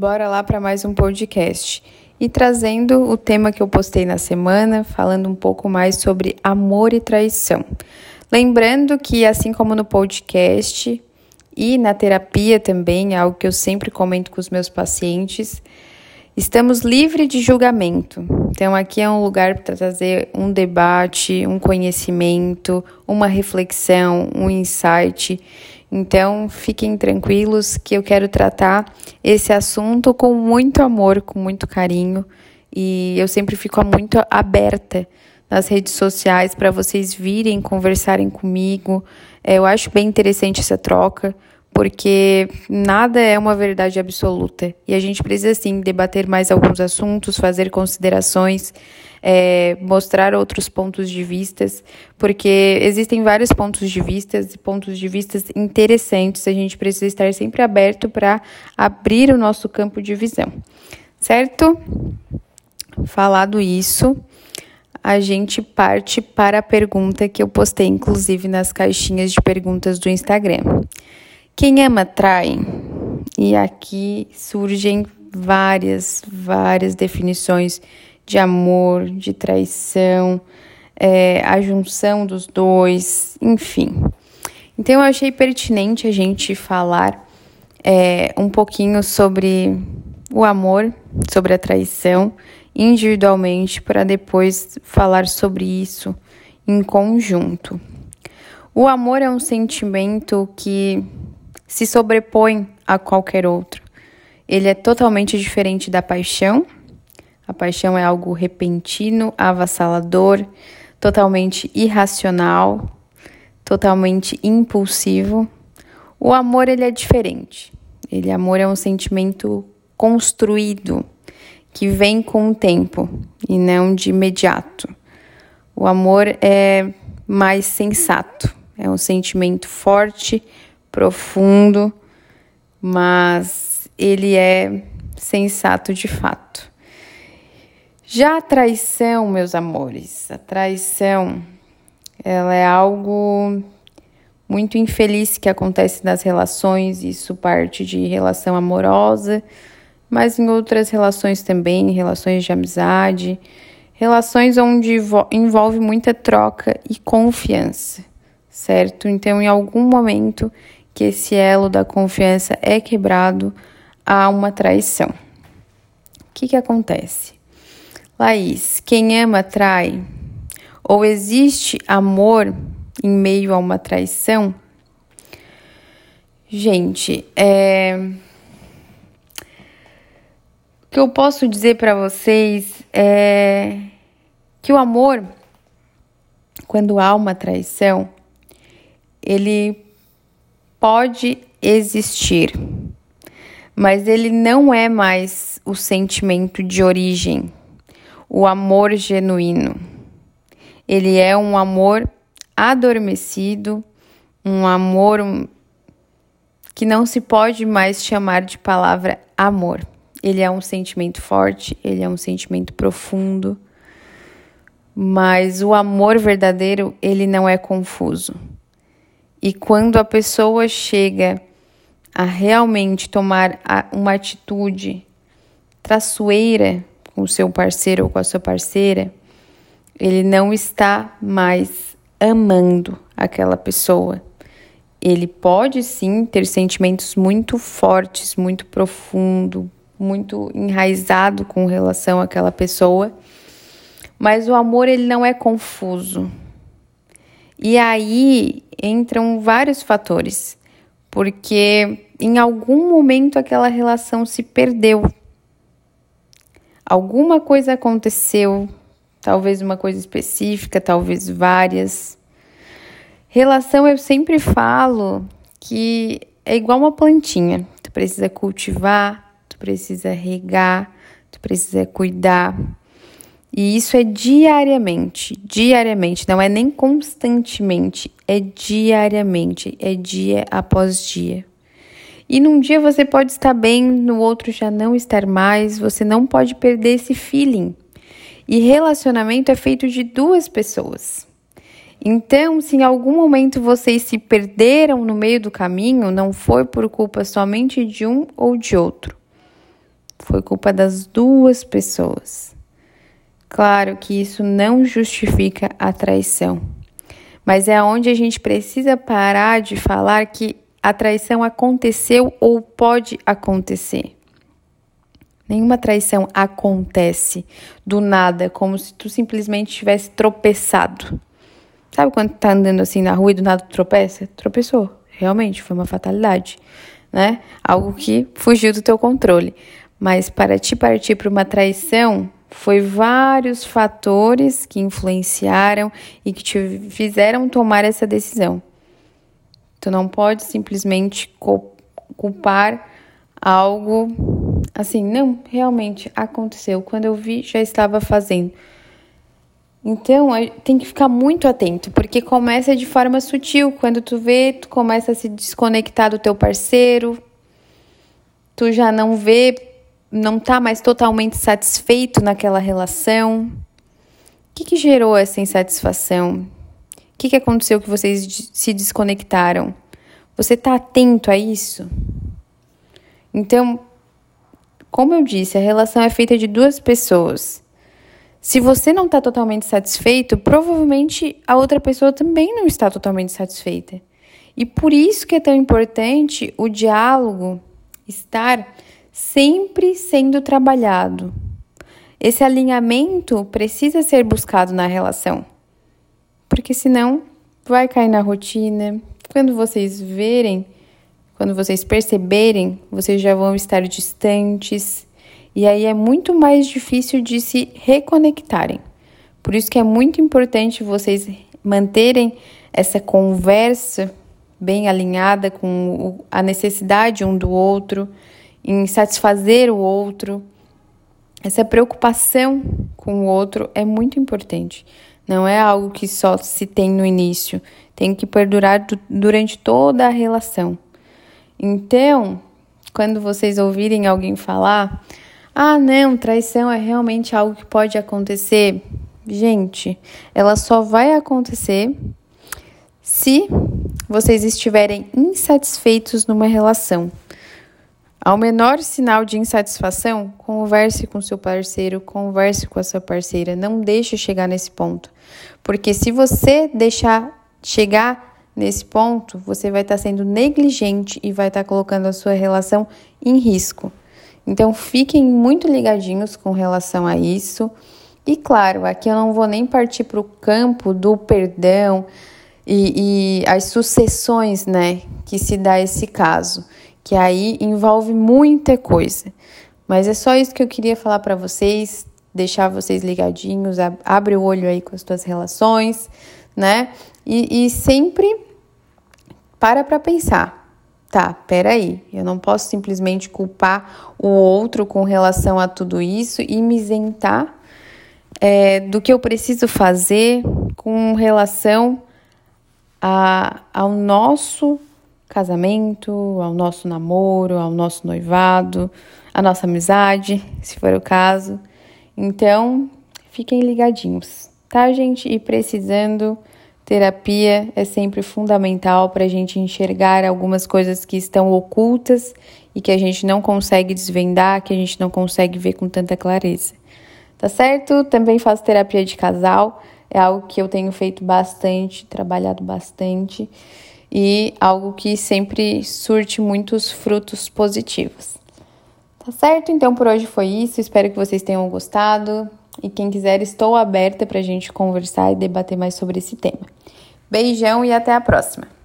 Bora lá para mais um podcast. E trazendo o tema que eu postei na semana, falando um pouco mais sobre amor e traição. Lembrando que, assim como no podcast e na terapia também, é algo que eu sempre comento com os meus pacientes, estamos livres de julgamento. Então, aqui é um lugar para trazer um debate, um conhecimento, uma reflexão, um insight então, fiquem tranquilos que eu quero tratar esse assunto com muito amor, com muito carinho, e eu sempre fico muito aberta nas redes sociais para vocês virem conversarem comigo. É, eu acho bem interessante essa troca, porque nada é uma verdade absoluta e a gente precisa sim debater mais alguns assuntos, fazer considerações é, mostrar outros pontos de vistas, porque existem vários pontos de vistas e pontos de vistas interessantes. A gente precisa estar sempre aberto para abrir o nosso campo de visão, certo? Falado isso, a gente parte para a pergunta que eu postei, inclusive, nas caixinhas de perguntas do Instagram. Quem ama trai? E aqui surgem várias, várias definições de amor, de traição, é, a junção dos dois, enfim. Então eu achei pertinente a gente falar é, um pouquinho sobre o amor, sobre a traição, individualmente, para depois falar sobre isso em conjunto. O amor é um sentimento que se sobrepõe a qualquer outro. Ele é totalmente diferente da paixão a paixão é algo repentino, avassalador, totalmente irracional, totalmente impulsivo. O amor ele é diferente. Ele amor é um sentimento construído que vem com o tempo e não de imediato. O amor é mais sensato, é um sentimento forte, profundo, mas ele é sensato de fato. Já a traição, meus amores, a traição, ela é algo muito infeliz que acontece nas relações, isso parte de relação amorosa, mas em outras relações também, relações de amizade, relações onde envolve muita troca e confiança, certo? Então, em algum momento que esse elo da confiança é quebrado, há uma traição. O que, que acontece? Laís, quem ama trai? Ou existe amor em meio a uma traição? Gente, é... o que eu posso dizer para vocês é que o amor, quando há uma traição, ele pode existir, mas ele não é mais o sentimento de origem o amor genuíno. Ele é um amor adormecido, um amor que não se pode mais chamar de palavra amor. Ele é um sentimento forte, ele é um sentimento profundo, mas o amor verdadeiro, ele não é confuso. E quando a pessoa chega a realmente tomar uma atitude traiçoeira com o seu parceiro ou com a sua parceira, ele não está mais amando aquela pessoa. Ele pode sim ter sentimentos muito fortes, muito profundo, muito enraizado com relação àquela pessoa, mas o amor ele não é confuso. E aí entram vários fatores, porque em algum momento aquela relação se perdeu alguma coisa aconteceu, talvez uma coisa específica, talvez várias. Relação eu sempre falo que é igual uma plantinha. Tu precisa cultivar, tu precisa regar, tu precisa cuidar. E isso é diariamente, diariamente, não é nem constantemente, é diariamente, é dia após dia. E num dia você pode estar bem, no outro já não estar mais, você não pode perder esse feeling. E relacionamento é feito de duas pessoas. Então, se em algum momento vocês se perderam no meio do caminho, não foi por culpa somente de um ou de outro. foi culpa das duas pessoas. Claro que isso não justifica a traição, mas é onde a gente precisa parar de falar que a traição aconteceu ou pode acontecer. Nenhuma traição acontece do nada, como se tu simplesmente tivesse tropeçado. Sabe quando tá andando assim na rua e do nada tropeça? Tropeçou. Realmente, foi uma fatalidade, né? Algo que fugiu do teu controle. Mas para te partir para uma traição, foi vários fatores que influenciaram e que te fizeram tomar essa decisão. Tu não pode simplesmente culpar algo assim, não, realmente aconteceu. Quando eu vi, já estava fazendo. Então, tem que ficar muito atento, porque começa de forma sutil. Quando tu vê, tu começa a se desconectar do teu parceiro, tu já não vê, não tá mais totalmente satisfeito naquela relação. O que, que gerou essa insatisfação? O que, que aconteceu que vocês se desconectaram? Você tá atento a isso? Então, como eu disse, a relação é feita de duas pessoas. Se você não está totalmente satisfeito, provavelmente a outra pessoa também não está totalmente satisfeita. E por isso que é tão importante o diálogo estar sempre sendo trabalhado. Esse alinhamento precisa ser buscado na relação, porque senão vai cair na rotina. Quando vocês verem, quando vocês perceberem, vocês já vão estar distantes e aí é muito mais difícil de se reconectarem. Por isso que é muito importante vocês manterem essa conversa bem alinhada com a necessidade um do outro, em satisfazer o outro. Essa preocupação com o outro é muito importante. Não é algo que só se tem no início, tem que perdurar durante toda a relação. Então, quando vocês ouvirem alguém falar, ah, não, traição é realmente algo que pode acontecer. Gente, ela só vai acontecer se vocês estiverem insatisfeitos numa relação. Ao menor sinal de insatisfação, converse com seu parceiro, converse com a sua parceira. Não deixe chegar nesse ponto. Porque se você deixar chegar nesse ponto, você vai estar sendo negligente e vai estar colocando a sua relação em risco. Então fiquem muito ligadinhos com relação a isso. E claro, aqui eu não vou nem partir para o campo do perdão e, e as sucessões, né, que se dá esse caso, que aí envolve muita coisa. Mas é só isso que eu queria falar para vocês, deixar vocês ligadinhos, abre o olho aí com as tuas relações, né? E, e sempre para para pensar tá, peraí, eu não posso simplesmente culpar o outro com relação a tudo isso e me isentar é, do que eu preciso fazer com relação a, ao nosso casamento, ao nosso namoro, ao nosso noivado, à nossa amizade, se for o caso. Então, fiquem ligadinhos, tá, gente? E precisando Terapia é sempre fundamental para a gente enxergar algumas coisas que estão ocultas e que a gente não consegue desvendar, que a gente não consegue ver com tanta clareza. Tá certo? Também faço terapia de casal, é algo que eu tenho feito bastante, trabalhado bastante e algo que sempre surte muitos frutos positivos. Tá certo? Então por hoje foi isso. Espero que vocês tenham gostado. E quem quiser, estou aberta para a gente conversar e debater mais sobre esse tema. Beijão e até a próxima!